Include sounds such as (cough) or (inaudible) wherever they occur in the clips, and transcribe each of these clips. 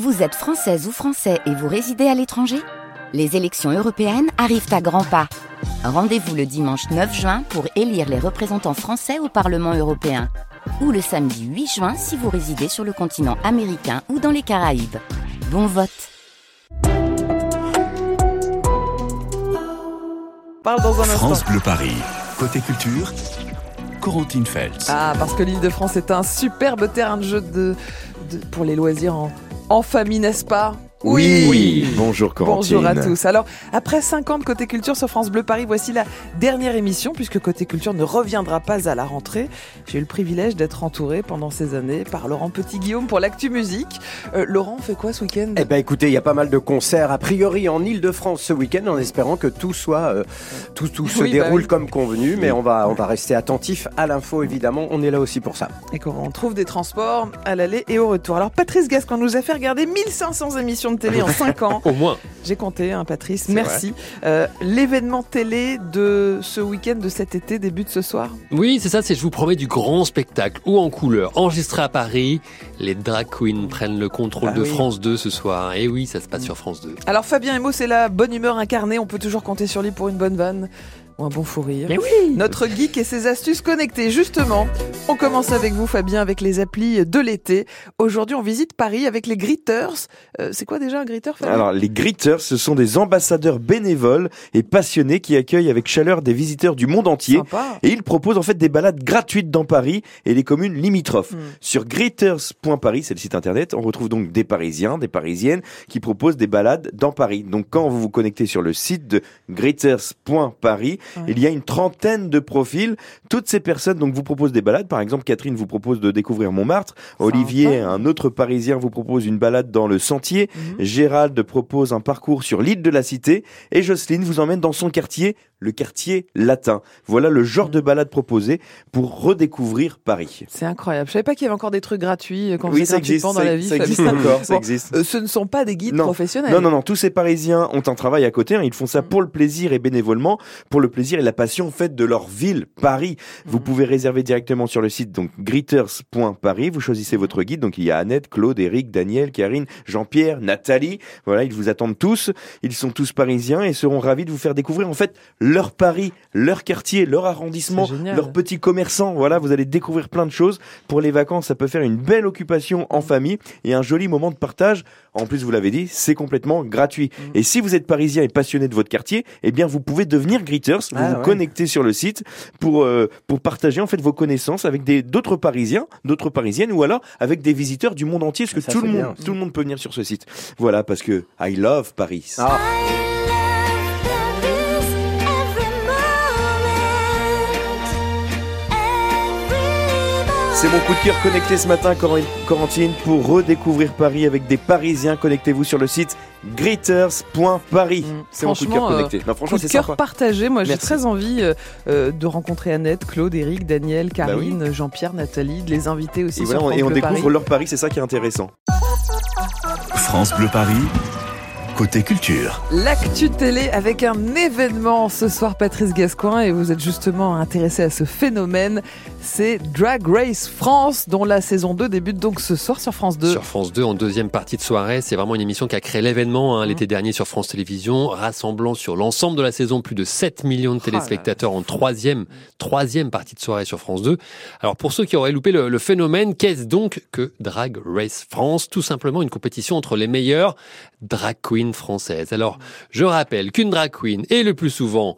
Vous êtes française ou français et vous résidez à l'étranger? Les élections européennes arrivent à grands pas. Rendez-vous le dimanche 9 juin pour élire les représentants français au Parlement européen. Ou le samedi 8 juin si vous résidez sur le continent américain ou dans les Caraïbes. Bon vote Parle dans un instant. France Bleu Paris. Côté culture, Corentine Feltz. Ah, parce que l'île de France est un superbe terrain de jeu de, de- pour les loisirs en, en famille, n'est-ce pas? Oui. Bonjour Corentine. Bonjour à tous. Alors, après 50 Côté Culture sur France Bleu Paris, voici la dernière émission, puisque Côté Culture ne reviendra pas à la rentrée. J'ai eu le privilège d'être entouré pendant ces années par Laurent Petit-Guillaume pour l'actu musique. Euh, Laurent, on fait quoi ce week-end? Eh ben écoutez, il y a pas mal de concerts a priori en Ile-de-France ce week-end en espérant que tout soit euh, tout, tout se Oui, bah déroule oui. comme convenu, mais on va on va rester attentif à l'info évidemment, on est là aussi pour ça. Et qu'on trouve des transports à l'aller et au retour. Alors, Patrice Gascon nous a fait regarder 1500 émissions de télé en 5 ans. (laughs) Au moins. J'ai compté, hein, Patrice, merci. Euh, L'événement télé de ce week-end, de cet été, débute ce soir? Oui, c'est ça, c'est je vous promets du grand spectacle ou en couleur. Enregistré à Paris, les drag queens prennent le contrôle Ah de oui. France 2 ce soir. Et oui, ça se passe sur France 2. Alors Fabien Emo, c'est la bonne humeur incarnée. On peut toujours compter sur lui pour une bonne vanne ou un bon fou rire. oui Notre geek et ses astuces connectées. Justement, on commence avec vous, Fabien, avec les applis de l'été. Aujourd'hui, on visite Paris avec les Gritters. Euh, c'est quoi déjà un gritter, Fabien? Alors, les Gritters, ce sont des ambassadeurs bénévoles et passionnés qui accueillent avec chaleur des visiteurs du monde entier. Sympa. Et ils proposent en fait des balades gratuites dans Paris et les communes limitrophes. Mm. Sur gritters.paris, c'est le site internet, on retrouve donc des Parisiens, des Parisiennes qui proposent des balades dans Paris. Donc quand vous vous connectez sur le site de gritters.paris, Ouais. il y a une trentaine de profils. Toutes ces personnes donc vous proposent des balades. Par exemple, Catherine vous propose de découvrir Montmartre. Olivier, un autre Parisien, vous propose une balade dans le Sentier. Mhm. Gérald propose un parcours sur l'île de la Cité. Et Jocelyne vous emmène dans son quartier, le quartier latin. Voilà le genre de balade proposée pour redécouvrir Paris. C'est incroyable. Je savais pas qu'il y avait encore des trucs gratuits euh, qu'on Oui, ça existe, dans ça, la vie. ça existe encore, ça existe. euh, ce ne sont pas des guides Non. professionnels. Non, non, non, tous ces Parisiens ont un travail à côté. hein. Ils font ça Mhm. pour le plaisir et bénévolement, pour le plaisir et la passion faite de leur ville, Paris. Vous Mhm. pouvez réserver directement sur le site donc gritters.paris. Vous choisissez votre guide. Donc il y a Annette, Claude, Eric, Daniel, Karine, Jean-Pierre, Nathalie. Voilà, ils vous attendent tous. Ils sont tous parisiens et seront ravis de vous faire découvrir en fait leur Paris, leur quartier, leur arrondissement, leurs petits commerçants. Voilà, vous allez découvrir plein de choses. Pour les vacances, ça peut faire une belle occupation en famille et un joli moment de partage. En plus, vous l'avez dit, c'est complètement gratuit. Mm. Et si vous êtes parisien et passionné de votre quartier, eh bien, vous pouvez devenir Gritters. Vous Ah, vous ouais. connectez sur le site pour euh, pour partager en fait vos connaissances avec des d'autres Parisiens, d'autres Parisiennes, ou alors avec des visiteurs du monde entier, parce que Ça, tout le monde bien. tout le monde peut venir sur ce site. Voilà, parce que I love Paris. Ah, C'est mon coup de cœur connecté ce matin, Cor- Corentine, pour redécouvrir Paris avec des Parisiens. Connectez-vous sur le site gritters.paris. Mm. C'est mon coup de cœur euh, connecté. Non, Coup de cœur sympa. partagé. Moi, j'ai très envie euh, euh, de rencontrer Annette, Claude, Eric, Daniel, Bah Karine, Jean-Pierre, Nathalie, de les inviter aussi Et, sur voilà, et on Bleu découvre Paris. leur Paris, c'est ça qui est intéressant. France Bleu Paris. Côté culture. L'actu télé avec un événement ce soir, Patrice Gascoigne, et vous êtes justement intéressé à ce phénomène. C'est Drag Race France, dont la saison 2 débute donc ce soir sur France 2. Sur France 2, en deuxième partie de soirée, c'est vraiment une émission qui a créé l'événement hein, Mhm. l'été dernier sur France Télévisions, rassemblant sur l'ensemble de la saison plus de 7 millions de Oh téléspectateurs en troisième, troisième partie de soirée sur France 2. Alors pour ceux qui auraient loupé le, le phénomène, qu'est-ce donc que Drag Race France? Tout simplement une compétition entre les meilleures drag queens françaises. Alors je rappelle qu'une drag queen est le plus souvent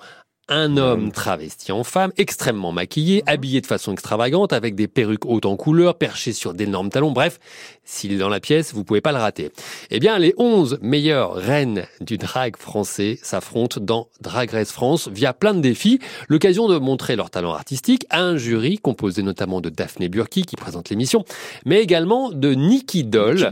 un homme travesti en femme, extrêmement maquillé, habillé de façon extravagante, avec des perruques hautes en couleur, perché sur d'énormes talons. Bref, s'il est dans la pièce, vous pouvez pas le rater. Eh bien, les 11 meilleures reines du drag français s'affrontent dans Drag Race France via plein de défis. L'occasion de montrer leur talent artistique à un jury composé notamment de Daphné Burki qui présente l'émission, mais également de Nikki Doll,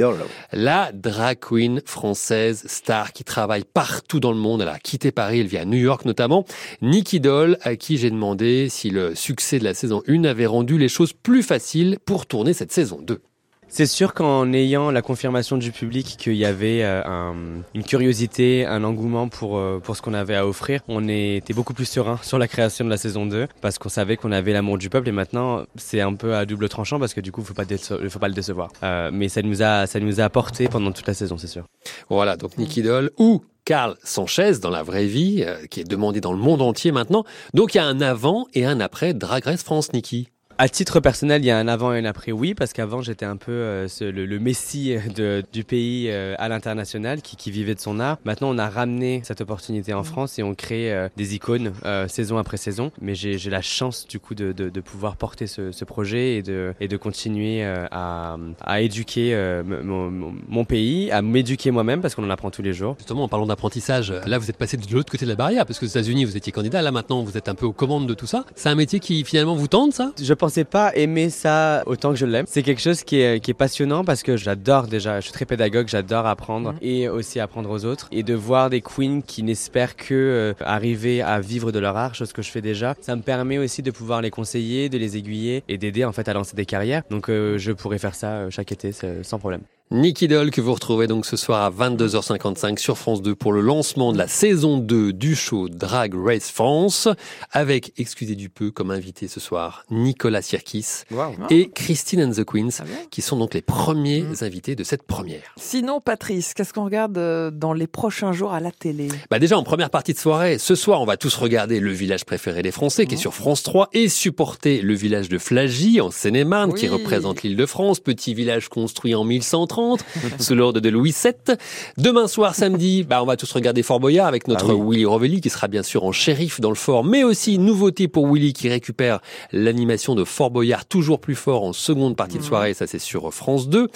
la drag queen française star qui travaille partout dans le monde. Elle a quitté Paris, elle vit à New York notamment. Nikki Doll, à qui j'ai demandé si le succès de la saison 1 avait rendu les choses plus faciles pour tourner cette saison 2. C'est sûr qu'en ayant la confirmation du public qu'il y avait euh, un- une curiosité, un engouement pour, euh, pour ce qu'on avait à offrir, on était beaucoup plus serein sur la création de la saison 2 parce qu'on savait qu'on avait l'amour du peuple et maintenant c'est un peu à double tranchant parce que du coup il faut pas déce- faut pas le décevoir. Euh, mais ça nous a ça nous a apporté pendant toute la saison, c'est sûr. Voilà, donc Nicky Doll ou Carl Sanchez dans la vraie vie, euh, qui est demandé dans le monde entier maintenant. Donc il y a un avant et un après Drag Race France, Nicky. À titre personnel, il y a un avant et un après, oui, parce qu'avant j'étais un peu euh, ce- le, le messie de- du pays euh, à l'international qui, qui vivait de son art. Maintenant, on a ramené cette opportunité en France et on crée euh, des icônes euh, saison après saison. Mais j'ai la chance du coup de, de- de pouvoir porter ce, ce projet et de, et de continuer euh, à, à éduquer euh, mon, pays, à m'éduquer moi-même parce qu'on en apprend tous les jours. Justement, en parlant d'apprentissage, là vous êtes passé de l'autre côté de la barrière, parce que aux États-Unis vous étiez candidat, là maintenant vous êtes un peu aux commandes de tout ça. C'est un métier qui finalement vous tente, ça? Je pensais pas aimer ça autant que je l'aime. C'est quelque chose qui est, qui est passionnant parce que j'adore déjà, je suis très pédagogue, j'adore apprendre et aussi apprendre aux autres. Et de voir des queens qui n'espèrent que euh, arriver à vivre de leur art, chose que je fais déjà, ça me permet aussi de pouvoir les conseiller, de les aiguiller et d'aider en fait à lancer des carrières. Donc euh, je pourrais faire ça euh, chaque été sans problème. Nicky Doll que vous retrouvez donc ce soir à 22h55 sur France 2 pour le lancement de la saison 2 du show Drag Race France avec, excusez du peu, comme invité ce soir, Nicolas Sirkis et Christine and the Queens Ah bien. qui sont donc les premiers invités de cette première. Sinon, Patrice, qu'est-ce qu'on regarde euh, dans les prochains jours à la télé? Bah déjà en première partie de soirée, ce soir on va tous regarder le village préféré des Français qui est sur France 3 et supporter le village de Flagy en Seine-et-Marne qui représente l'île de France, petit village construit en 1130 sous l'ordre de Louis VII. Demain soir samedi, bah on va tous regarder Fort Boyard avec notre Ah oui. Willy Rovelli qui sera bien sûr en shérif dans le fort, mais aussi nouveauté pour Willy qui récupère l'animation de Fort Boyard toujours plus fort en seconde partie de soirée, ça c'est sur France 2.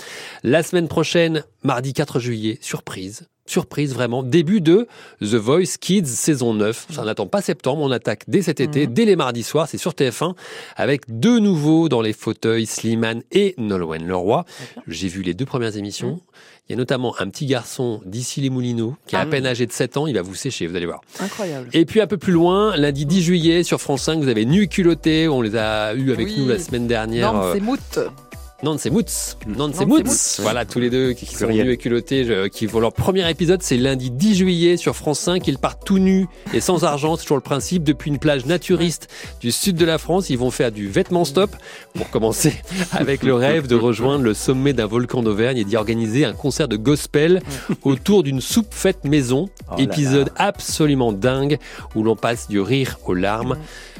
La semaine prochaine, mardi 4 juillet, surprise. Surprise vraiment, début de The Voice Kids saison 9. Ça n'attend pas septembre, on attaque dès cet été, dès les mardis soirs, c'est sur TF1, avec deux nouveaux dans les fauteuils, Slimane et Nolwenn Leroy. J'ai vu les deux premières émissions. Il y a notamment un petit garçon d'ici les Moulineaux, qui est à Ah. peine âgé de 7 ans, il va vous sécher, vous allez voir. Incroyable. Et puis un peu plus loin, lundi 10 juillet, sur France 5, vous avez Nu culotté, on les a eu avec Oui. nous la semaine dernière. Non, euh, c'est Mout. Non, c'est Moots. Non, c'est c'est Moots. Moots. Voilà, tous les deux qui sont nus et culottés, je- qui vont leur premier épisode, c'est lundi 10 juillet sur France 5. Ils partent tout nus et sans argent, c'est toujours le principe. Depuis une plage naturiste du sud de la France, ils vont faire du vêtement stop pour commencer (laughs) avec le rêve de rejoindre le sommet d'un volcan d'Auvergne et d'y organiser un concert de gospel autour d'une soupe faite maison. Oh là Épisode absolument dingue où l'on passe du rire aux larmes.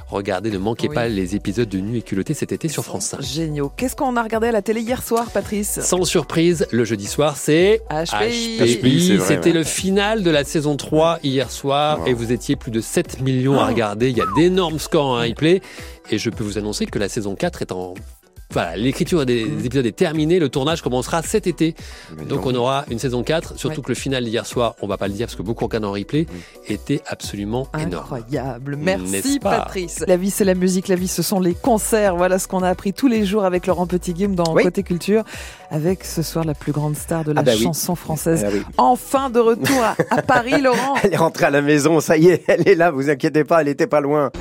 Regardez, ne manquez Oui. pas les épisodes de Nu et culotté cet été sur France 5. Géniaux. Qu'est-ce qu'on a regardé à la télé hier soir, Patrice? Sans surprise, le jeudi soir, c'est HPI. HPI, c'est vrai, C'était ouais. le final de la saison 3 hier soir Wow. et vous étiez plus de 7 millions à regarder. Il y a d'énormes scores en replay et je peux vous annoncer que la saison 4 est en... Voilà, l'écriture des épisodes est terminée, le tournage commencera cet été. Donc on aura une saison 4, surtout Ouais. que le final d'hier soir, on va pas le dire parce que beaucoup regardent en replay, était absolument énorme. Incroyable. Merci Patrice. La vie c'est la musique, la vie ce sont les concerts. Voilà ce qu'on a appris tous les jours avec Laurent Petit-Guim dans Oui. Côté Culture avec ce soir la plus grande star de la Ah bah oui. chanson française. Ah oui. Enfin de retour à, à Paris Laurent. (laughs) Elle est rentrée à la maison, ça y est, elle est là, vous inquiétez pas, elle était pas loin. (laughs)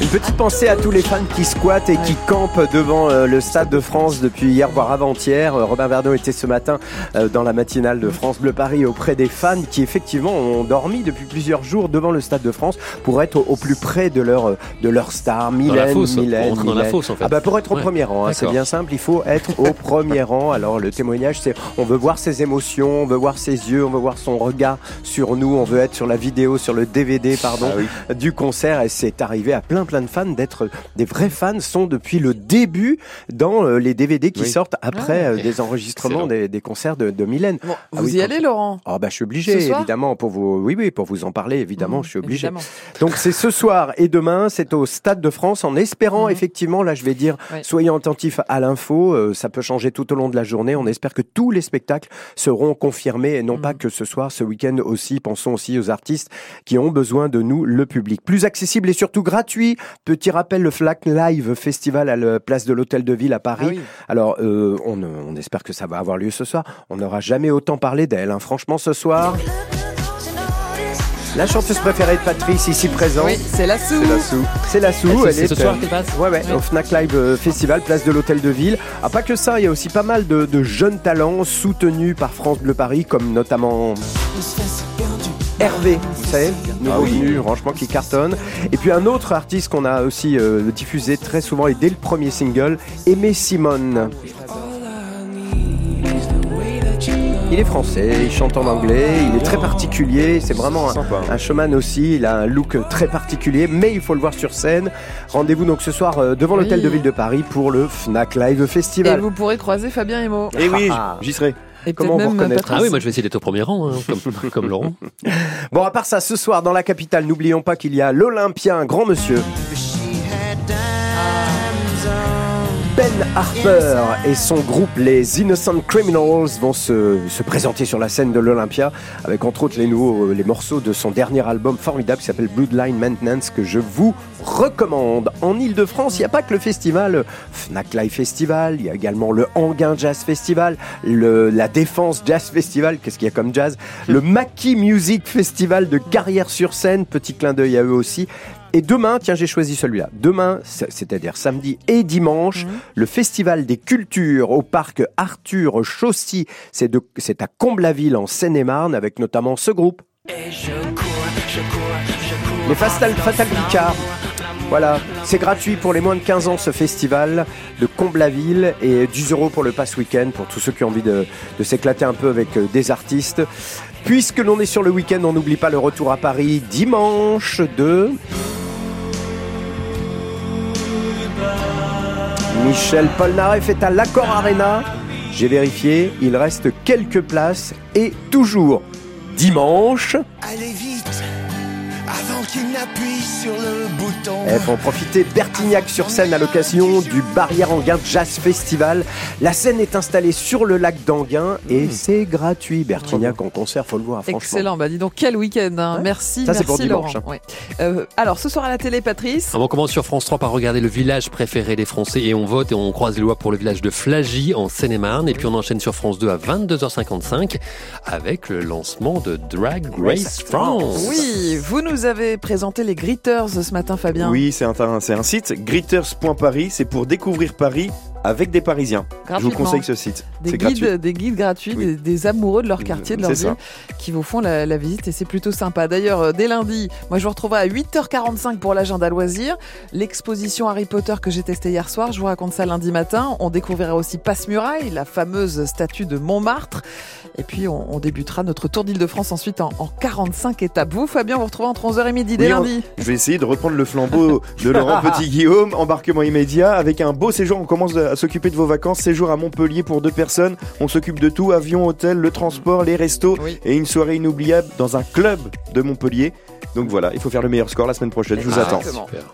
Une petite pensée à tous les fans qui squattent et qui campent devant euh, le Stade de France depuis hier, voire avant-hier. Euh, Robin Verdot était ce matin euh, dans la matinale de France Bleu Paris auprès des fans qui effectivement ont dormi depuis plusieurs jours devant le Stade de France pour être au, plus près de leur, de leur star, Dans la Mylène. fosse, Mylène, rentrer dans la Mylène. fosse en fait. Ah bah pour être au Ouais. premier rang, hein, c'est bien simple, il faut être au (laughs) premier rang. Alors le témoignage, c'est on veut voir ses émotions, on veut voir ses yeux, on veut voir son regard sur nous, on veut être sur la vidéo, sur le DVD, pardon, Ah du concert. Et c'est arrivé à plein plein de fans d'être des vrais fans, sont depuis le début dans euh, les DVD qui Oui. sortent après Ah, euh, des enregistrements des, des concerts de, de Mylène. Bon, Ah vous oui, y allez Laurent? Oh bah je suis obligé évidemment pour vous oui oui pour vous en parler évidemment Mmh, je suis obligé. évidemment. Donc c'est ce soir et demain, c'est au Stade de France, en espérant Mhm. effectivement, là je vais dire, Ouais. soyez attentifs à l'info, euh, ça peut changer tout au long de la journée, on espère que tous les spectacles seront confirmés et non pas que ce soir, ce week-end aussi, pensons aussi aux artistes qui ont besoin de nous, le public. Plus accessible et surtout gratuit, petit rappel, le Flac Live Festival à la place de l'Hôtel de Ville à Paris. Ah oui. Alors, euh, on, on espère que ça va avoir lieu ce soir. On n'aura jamais autant parlé d'elle. hein. Franchement, ce soir, La chanteuse préférée de Patrice, ici présente. Oui, c'est la sou. C'est la Sou. C'est la Sou. Ah, elle c'est ce est, soir euh, qu'elle passe Ouais, ouais, au Fnac Live euh, Festival, place de l'Hôtel de Ville. Ah, pas que ça, il y a aussi pas mal de, de jeunes talents soutenus par France Bleu Paris, comme notamment Hervé, vous savez, nouveau venu, franchement, qui cartonne. Et puis un autre artiste qu'on a aussi euh, diffusé très souvent et dès le premier single, Aimé Simone. Il est français, il chante en anglais, il est très particulier, c'est vraiment un, un showman aussi, il a un look très particulier, mais il faut le voir sur scène. Rendez-vous donc ce soir euh, devant l'hôtel Oui. de ville de Paris pour le Fnac Live Et Festival. vous pourrez croiser Fabien Emo. Et oui, Ah. j'y serai. Et Comment on vous même reconnaîtra Patrice. Ah oui, moi je vais essayer d'être au premier rang, hein, comme, (laughs) comme Laurent. Bon, à part ça, ce soir dans la capitale, n'oublions pas qu'il y a l'Olympien, grand monsieur. Ben Harper et son groupe les Innocent Criminals vont se, se présenter sur la scène de l'Olympia avec entre autres les nouveaux euh, les morceaux de son dernier album formidable qui s'appelle Bloodline Maintenance que je vous recommande. En Ile-de-France, il n'y a pas que le festival Fnac Live Festival, il y a également le Anguin Jazz Festival, la Défense Jazz Festival, qu'est-ce qu'il y a comme jazz? Le Maki Music Festival de Carrière-sur-Seine, petit clin d'œil à eux aussi. Et demain, tiens, j'ai choisi celui-là. Demain, c'est- c'est-à-dire samedi et dimanche, le Festival des Cultures au parc Arthur Chaussy. C'est de- c'est à Comble-la-Ville en Seine-et-Marne avec notamment ce groupe. Les Fatal, Fatal Picard. Voilà, c'est gratuit pour les moins de 15 ans ce festival de Comble-la-Ville et 10 euros pour le pass week-end pour tous ceux qui ont envie de, de s'éclater un peu avec euh, des artistes. Puisque l'on est sur le week-end, on n'oublie pas le retour à Paris dimanche de... Michel Polnareff est à l'Accord Arena. J'ai vérifié, il reste quelques places et toujours dimanche. Allez vite, avant qu'il n'appuie sur le bouton. Eh, faut en profiter. Bertignac sur scène à l'occasion du Barrière Anguin Jazz Festival. La scène est installée sur le lac d'Anguin et c'est gratuit. Bertignac en concert, faut le voir, franchement. Excellent, bah dis donc quel week-end, hein. Ouais. merci, Ça, c'est merci pour dimanche, Laurent. Ouais. Euh, alors ce soir à la télé, Patrice. On commence sur France 3 par regarder le village préféré des Français et on vote et on croise les lois pour le village de Flagy en Seine-et-Marne. Et puis on enchaîne sur France 2 à 22h55 avec le lancement de Drag Race France. Oui, vous nous avez présenté les Gritters ce matin, Fabien. Oui, c'est un, un site, gritters.paris, c'est pour découvrir Paris avec des Parisiens. Je vous conseille ce site. Des guides, gratuit. des guides gratuits, Oui. des, des amoureux de leur quartier, de leur ville, ça. qui vous font la, la visite et c'est plutôt sympa. D'ailleurs, euh, dès lundi, moi je vous retrouverai à 8h45 pour l'agenda loisirs. L'exposition Harry Potter que j'ai testée hier soir, je vous raconte ça lundi matin. On découvrira aussi Passe-Muraille, la fameuse statue de Montmartre. Et puis on, on débutera notre tour d'Île-de-France ensuite en, en 45 étapes. Vous, Fabien, vous retrouvez entre 11h et midi dès Oui, on- lundi. Je vais essayer de reprendre le flambeau de Laurent (laughs) Petit-Guillaume, embarquement immédiat, avec un beau séjour. On commence à s'occuper de vos vacances. Séjour à Montpellier pour deux personnes. On s'occupe de tout, avion, hôtel, le transport, les restos Oui. et une soirée inoubliable dans un club de Montpellier. Donc voilà, il faut faire le meilleur score la semaine prochaine. Je vous attends.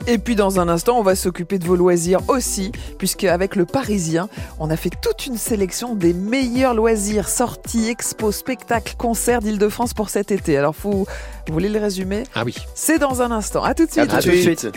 Et puis dans un instant, on va s'occuper de vos loisirs aussi, puisque avec le Parisien, on a fait toute une sélection des meilleurs loisirs, sorties, expos, spectacles, concerts d'Île-de-France pour cet été. Alors, vous, vous voulez le résumer? Ah oui. C'est dans un instant. À tout de suite. À tout de suite.